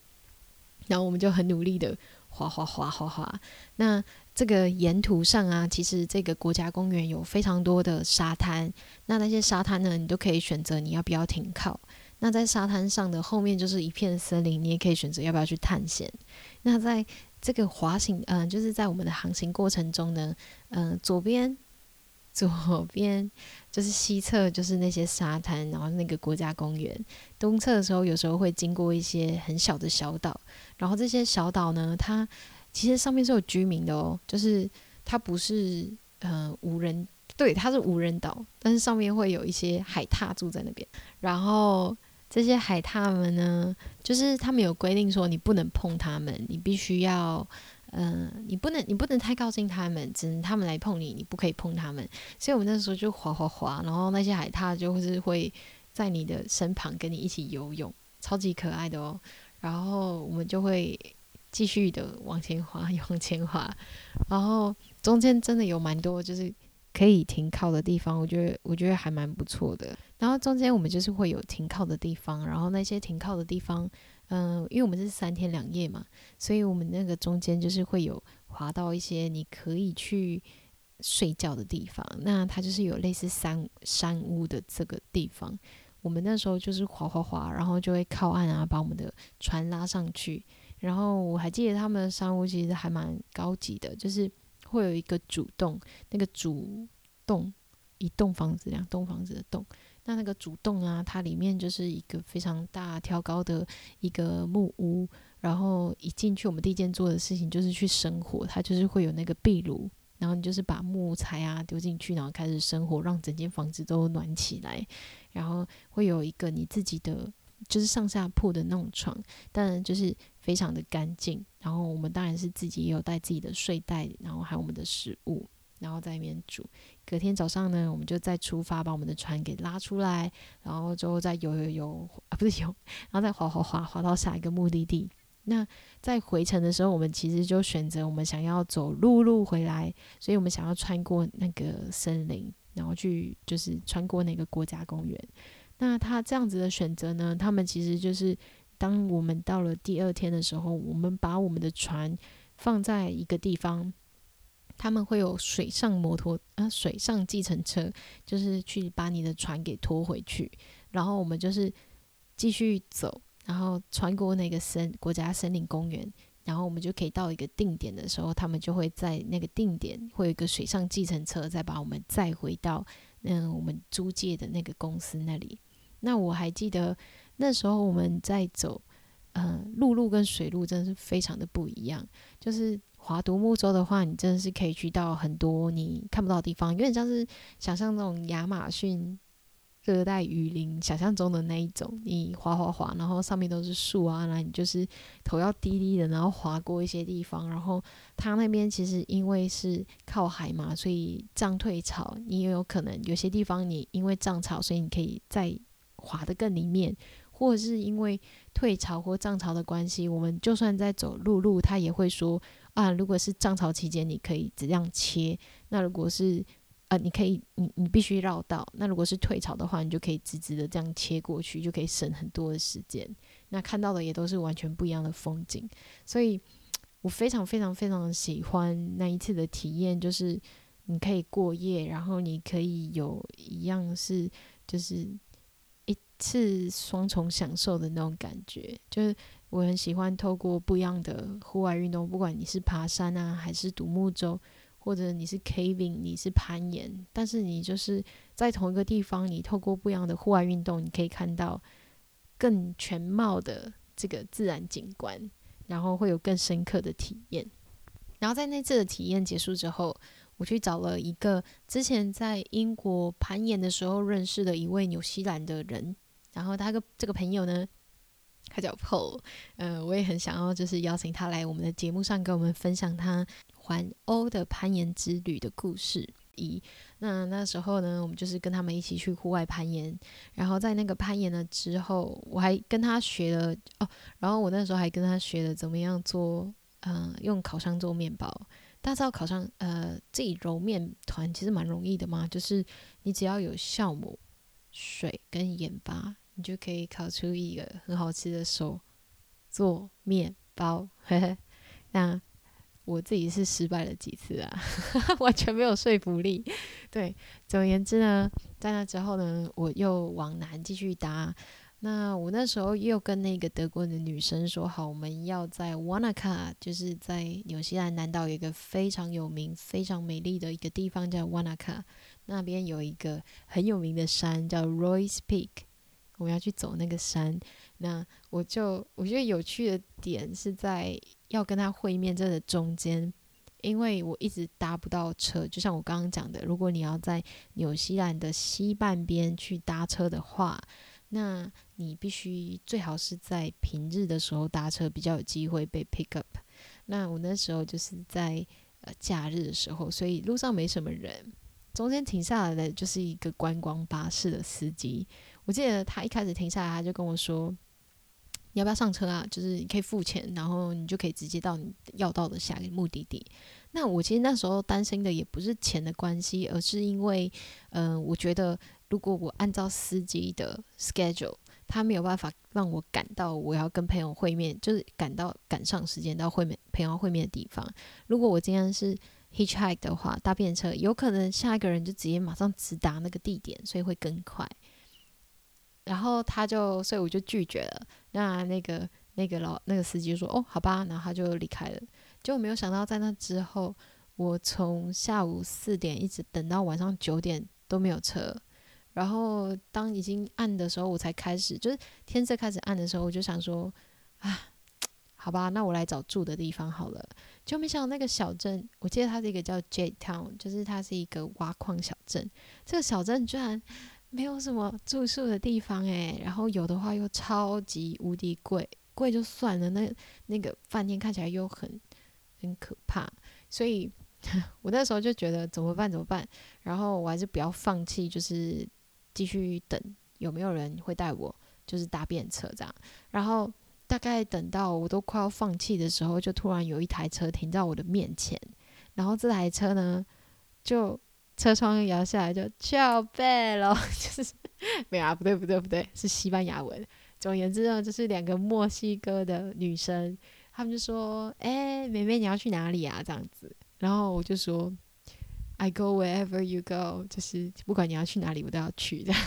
然后我们就很努力的划划划划划。那这个沿途上啊，其实这个国家公园有非常多的沙滩。那那些沙滩呢，你都可以选择你要不要停靠。那在沙滩上的后面就是一片森林，你也可以选择要不要去探险。那在这个滑行，嗯、就是在我们的航行过程中呢，嗯、左边。左边就是西侧，就是那些沙滩，然后那个国家公园。东侧的时候，有时候会经过一些很小的小岛，然后这些小岛呢，它其实上面是有居民的哦，就是它不是呃无人，对，它是无人岛，但是上面会有一些海獭住在那边。然后这些海獭们呢，就是他们有规定说，你不能碰它们，你必须要。嗯、你不能，你不能太靠近他们，只能他们来碰你，你不可以碰他们。所以，我们那时候就滑滑滑，然后那些海獭就是会在你的身旁跟你一起游泳，超级可爱的哦。然后我们就会继续的往前滑，往前滑，然后中间真的有蛮多就是可以停靠的地方，我觉得我觉得还蛮不错的。然后中间我们就是会有停靠的地方，然后那些停靠的地方。嗯，因为我们是三天两夜嘛，所以我们那个中间就是会有滑到一些你可以去睡觉的地方。那它就是有类似山山屋的这个地方。我们那时候就是滑滑滑，然后就会靠岸啊，把我们的船拉上去。然后我还记得他们的山屋其实还蛮高级的，就是会有一个主栋，那个主栋一栋房子，两栋房子的栋。那那个主洞啊，它里面就是一个非常大挑高的一个木屋，然后一进去，我们第一件做的事情就是去生火，它就是会有那个壁炉，然后你就是把木材啊丢进去，然后开始生火，让整间房子都暖起来，然后会有一个你自己的就是上下铺的那种床，当然就是非常的干净，然后我们当然是自己也有带自己的睡袋，然后还有我们的食物。然后在里面煮，隔天早上呢，我们就再出发，把我们的船给拉出来，然后之后再游游游啊，不是游，然后再划划划划到下一个目的地。那在回程的时候，我们其实就选择我们想要走陆路回来，所以我们想要穿过那个森林，然后去就是穿过那个国家公园。那他这样子的选择呢，他们其实就是当我们到了第二天的时候，我们把我们的船放在一个地方。他们会有水上摩托啊，水上计程车，就是去把你的船给拖回去，然后我们就是继续走，然后穿过那个森国家森林公园，然后我们就可以到一个定点的时候，他们就会在那个定点会有一个水上计程车，再把我们载回到嗯我们租借的那个公司那里。那我还记得那时候我们在走，嗯，陆路跟水路真的是非常的不一样，就是。划独木舟的话，你真的是可以去到很多你看不到的地方，有点像是想象那种亚马逊热带雨林，想象中的那一种。你划划划，然后上面都是树啊，然后你就是头要低低的，然后划过一些地方。然后它那边其实因为是靠海嘛，所以涨退潮，你也有可能有些地方你因为涨潮，所以你可以再划得更里面。或者是因为退潮或涨潮的关系，我们就算在走陆路，他也会说啊，如果是涨潮期间，你可以这样切；那如果是呃，你可以你你必须绕道；那如果是退潮的话，你就可以直直的这样切过去，就可以省很多的时间。那看到的也都是完全不一样的风景，所以我非常非常非常喜欢那一次的体验，就是你可以过夜，然后你可以有一样是就是一。次双重享受的那种感觉。就是我很喜欢透过不一样的户外运动，不管你是爬山啊，还是独木舟，或者你是 caving，你是攀岩，但是你就是在同一个地方，你透过不一样的户外运动，你可以看到更全貌的这个自然景观，然后会有更深刻的体验。然后在那次的体验结束之后，我去找了一个之前在英国攀岩的时候认识的一位纽西兰的人，然后他跟这个朋友呢，他叫 Paul，呃，我也很想要就是邀请他来我们的节目上跟我们分享他环欧的攀岩之旅的故事。一那那时候呢，我们就是跟他们一起去户外攀岩，然后在那个攀岩了之后，我还跟他学了哦，然后我那时候还跟他学了怎么样做，嗯、用烤箱做面包。大家知道烤箱，呃，自己揉面团其实蛮容易的嘛，就是你只要有酵母、水跟盐巴，你就可以烤出一个很好吃的手做面包。呵呵，那我自己是失败了几次啊，完全没有说服力。对，总而言之呢，在那之后呢，我又往南继续搭。那我那时候又跟那个德国的女生说好，我们要在 Wanaka，就是在纽西兰南岛有一个非常有名、非常美丽的一个地方叫 Wanaka，那边有一个很有名的山叫 Roy's Peak 我要去走那个山。那我就我觉得有趣的点是在要跟他会面这的中间，因为我一直搭不到车，就像我刚刚讲的，如果你要在纽西兰的西半边去搭车的话。那你必须最好是在平日的时候搭车，比较有机会被 pick up。那我那时候就是在呃假日的时候，所以路上没什么人。中间停下来的就是一个观光巴士的司机。我记得他一开始停下来，他就跟我说：“你要不要上车啊？就是你可以付钱，然后你就可以直接到你要到的下一个目的地。”那我其实那时候担心的也不是钱的关系，而是因为，嗯、我觉得。如果我按照司机的 schedule，他没有办法让我赶到我要跟朋友会面，就是赶到赶上时间到会面朋友会面的地方。如果我今天是 hitchhike 的话，搭便车，有可能下一个人就直接马上直达那个地点，所以会更快。然后他就，所以我就拒绝了。那那个那个老那个司机说：“哦，好吧。”然后他就离开了。结果没有想到，在那之后，我从下午四点一直等到晚上九点都没有车。然后当已经暗的时候，我才开始，就是天色开始暗的时候，我就想说，啊，好吧，那我来找住的地方好了。就没想到那个小镇，我记得它是一个叫 J Town，就是它是一个挖矿小镇。这个小镇居然没有什么住宿的地方诶，然后有的话又超级无敌贵，贵就算了，那那个饭店看起来又很很可怕，所以 我那时候就觉得怎么办？怎么办？然后我还是不要放弃，就是。继续等有没有人会带我，就是搭便车这样。然后大概等到我都快要放弃的时候，就突然有一台车停在我的面前。然后这台车呢，就车窗摇下来就叫贝喽，就是没有啊，不对不对不对，是西班牙文。总而言之呢，就是两个墨西哥的女生，她们就说：“哎，妹妹你要去哪里啊？”这样子。然后我就说。I go wherever you go，就是不管你要去哪里，我都要去这样。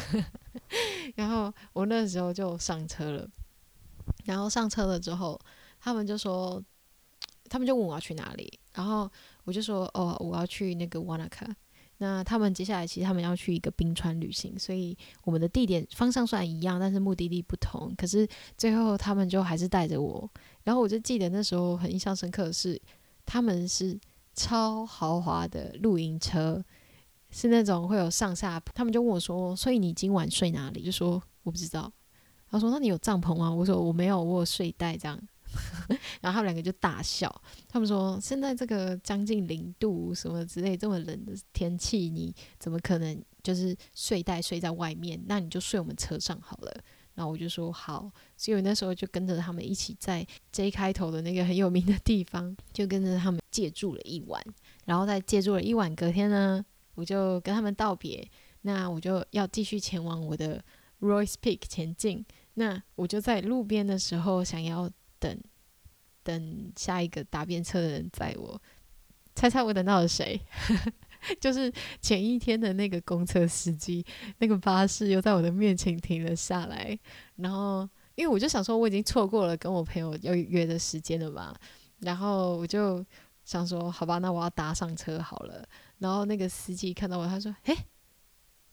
然后我那时候就上车了，然后上车了之后，他们就说，他们就问我要去哪里，然后我就说，哦，我要去那个 Wanaka。那他们接下来其实他们要去一个冰川旅行，所以我们的地点方向虽然一样，但是目的地不同。可是最后他们就还是带着我，然后我就记得那时候很印象深刻的是，他们是。超豪华的露营车，是那种会有上下。他们就问我说：“所以你今晚睡哪里？”就说我不知道。他说：“那你有帐篷吗？”我说：“我没有，我有睡袋这样。” 然后他们两个就大笑。他们说：“现在这个将近零度什么之类这么冷的天气，你怎么可能就是睡袋睡在外面？那你就睡我们车上好了。”然后我就说好，所以我那时候就跟着他们一起在 J 开头的那个很有名的地方，就跟着他们借住了一晚。然后在借住了一晚，隔天呢，我就跟他们道别，那我就要继续前往我的 Royce Peak 前进。那我就在路边的时候，想要等等下一个搭便车的人载我，猜猜我等到了谁？就是前一天的那个公车司机，那个巴士又在我的面前停了下来，然后因为我就想说我已经错过了跟我朋友要约的时间了嘛，然后我就想说好吧，那我要搭上车好了。然后那个司机看到我，他说：“嘿，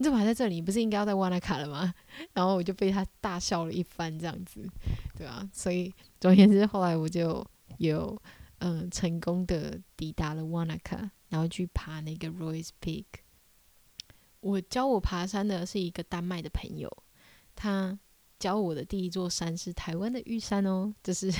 你怎么还在这里？你不是应该要在瓦纳卡了吗？” 然后我就被他大笑了一番，这样子，对啊，所以总而言之，后来我就有嗯成功的抵达了瓦纳卡。然后去爬那个 Royce Peak。我教我爬山的是一个丹麦的朋友，他教我的第一座山是台湾的玉山哦。就是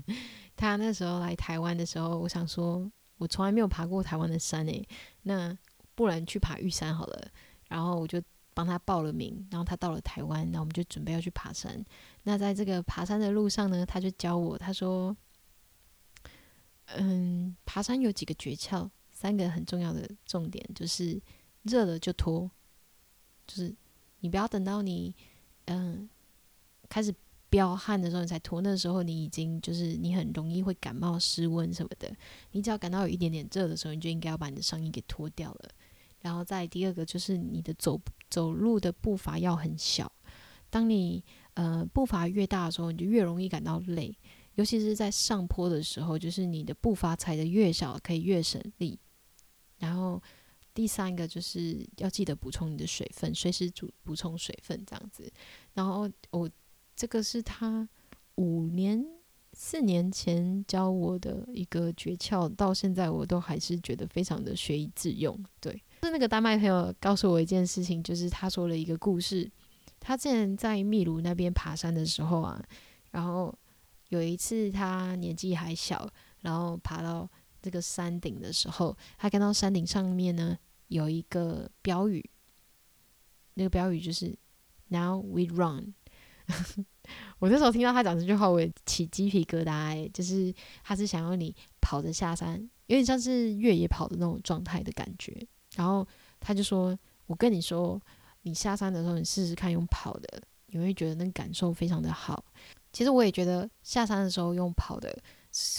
他那时候来台湾的时候，我想说，我从来没有爬过台湾的山诶，那不然去爬玉山好了。然后我就帮他报了名，然后他到了台湾，然后我们就准备要去爬山。那在这个爬山的路上呢，他就教我，他说：“嗯，爬山有几个诀窍。”三个很重要的重点就是热了就脱，就是你不要等到你嗯开始飙汗的时候你才脱，那时候你已经就是你很容易会感冒、失温什么的。你只要感到有一点点热的时候，你就应该要把你的上衣给脱掉了。然后再第二个就是你的走走路的步伐要很小，当你呃步伐越大的时候，你就越容易感到累，尤其是在上坡的时候，就是你的步伐踩得越小，可以越省力。然后第三个就是要记得补充你的水分，随时补补充水分这样子。然后我这个是他五年四年前教我的一个诀窍，到现在我都还是觉得非常的学以致用。对，是那个丹麦朋友告诉我一件事情，就是他说了一个故事。他之前在秘鲁那边爬山的时候啊，然后有一次他年纪还小，然后爬到。这个山顶的时候，他看到山顶上面呢有一个标语，那个标语就是 “Now we run”。我那时候听到他讲这句话，我也起鸡皮疙瘩哎，就是他是想要你跑着下山，有点像是越野跑的那种状态的感觉。然后他就说：“我跟你说，你下山的时候，你试试看用跑的，你会觉得那感受非常的好。”其实我也觉得下山的时候用跑的。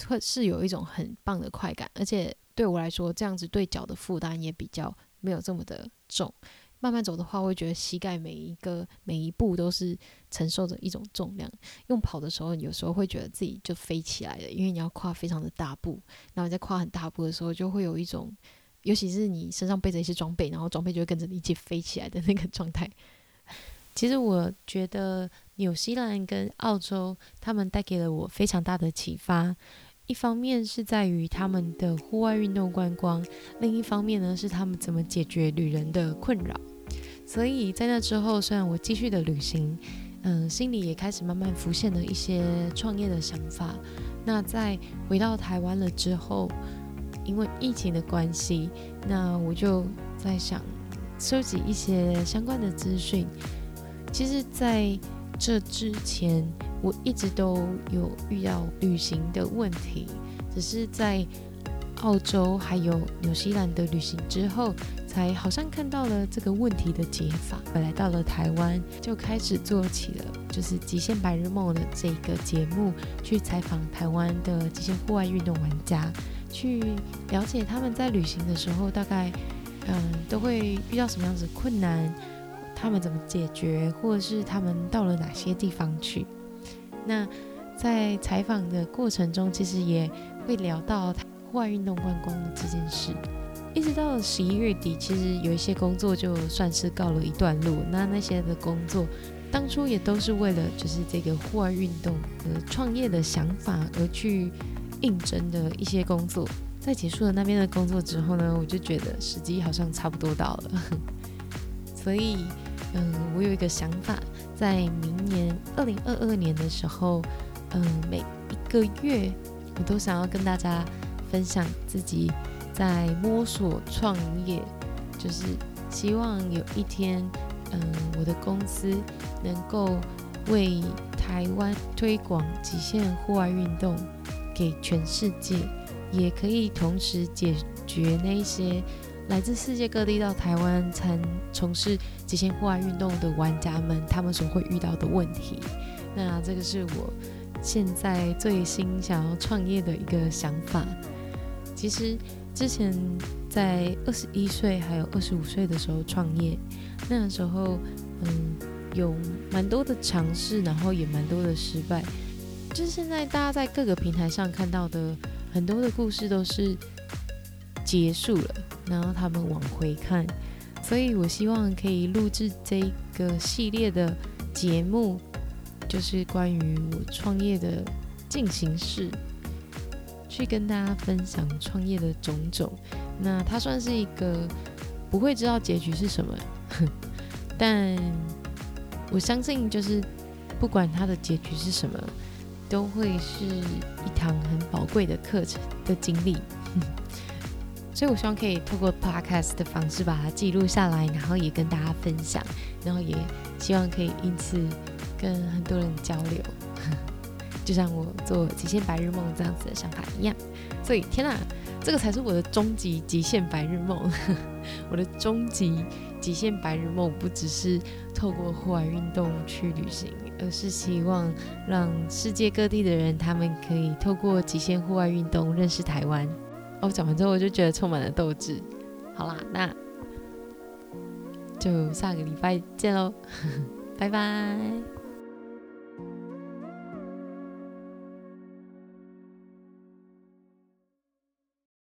会是有一种很棒的快感，而且对我来说，这样子对脚的负担也比较没有这么的重。慢慢走的话，我会觉得膝盖每一个每一步都是承受着一种重量。用跑的时候，有时候会觉得自己就飞起来了，因为你要跨非常的大步。然后在跨很大步的时候，就会有一种，尤其是你身上背着一些装备，然后装备就会跟着你一起飞起来的那个状态。其实我觉得纽西兰跟澳洲，他们带给了我非常大的启发。一方面是在于他们的户外运动观光，另一方面呢是他们怎么解决旅人的困扰。所以在那之后，虽然我继续的旅行，嗯，心里也开始慢慢浮现了一些创业的想法。那在回到台湾了之后，因为疫情的关系，那我就在想收集一些相关的资讯。其实，在这之前，我一直都有遇到旅行的问题，只是在澳洲还有纽西兰的旅行之后，才好像看到了这个问题的解法。我来到了台湾，就开始做起了就是《极限白日梦》的这个节目，去采访台湾的极限户外运动玩家，去了解他们在旅行的时候，大概嗯都会遇到什么样子困难。他们怎么解决，或者是他们到了哪些地方去？那在采访的过程中，其实也会聊到户外运动观光的这件事。一直到十一月底，其实有一些工作就算是告了一段落。那那些的工作，当初也都是为了就是这个户外运动的创业的想法而去应征的一些工作。在结束了那边的工作之后呢，我就觉得时机好像差不多到了，所以。嗯，我有一个想法，在明年二零二二年的时候，嗯，每一个月我都想要跟大家分享自己在摸索创业，就是希望有一天，嗯，我的公司能够为台湾推广极限户外运动给全世界，也可以同时解决那些。来自世界各地到台湾参从事极限户外运动的玩家们，他们所会遇到的问题。那这个是我现在最新想要创业的一个想法。其实之前在二十一岁还有二十五岁的时候创业，那时候嗯有蛮多的尝试，然后也蛮多的失败。就是现在大家在各个平台上看到的很多的故事都是结束了，然后他们往回看，所以我希望可以录制这个系列的节目，就是关于我创业的进行式，去跟大家分享创业的种种。那它算是一个不会知道结局是什么，但我相信就是不管它的结局是什么。都会是一堂很宝贵的课程的经历，所以我希望可以透过 podcast 的方式把它记录下来，然后也跟大家分享，然后也希望可以因此跟很多人交流，就像我做极限白日梦这样子的想法一样。所以天哪，这个才是我的终极极限白日梦，我的终极极限白日梦不只是透过户外运动去旅行。而是希望让世界各地的人，他们可以透过极限户外运动认识台湾。哦，讲完之后我就觉得充满了斗志。好啦，那就下个礼拜见喽，拜拜。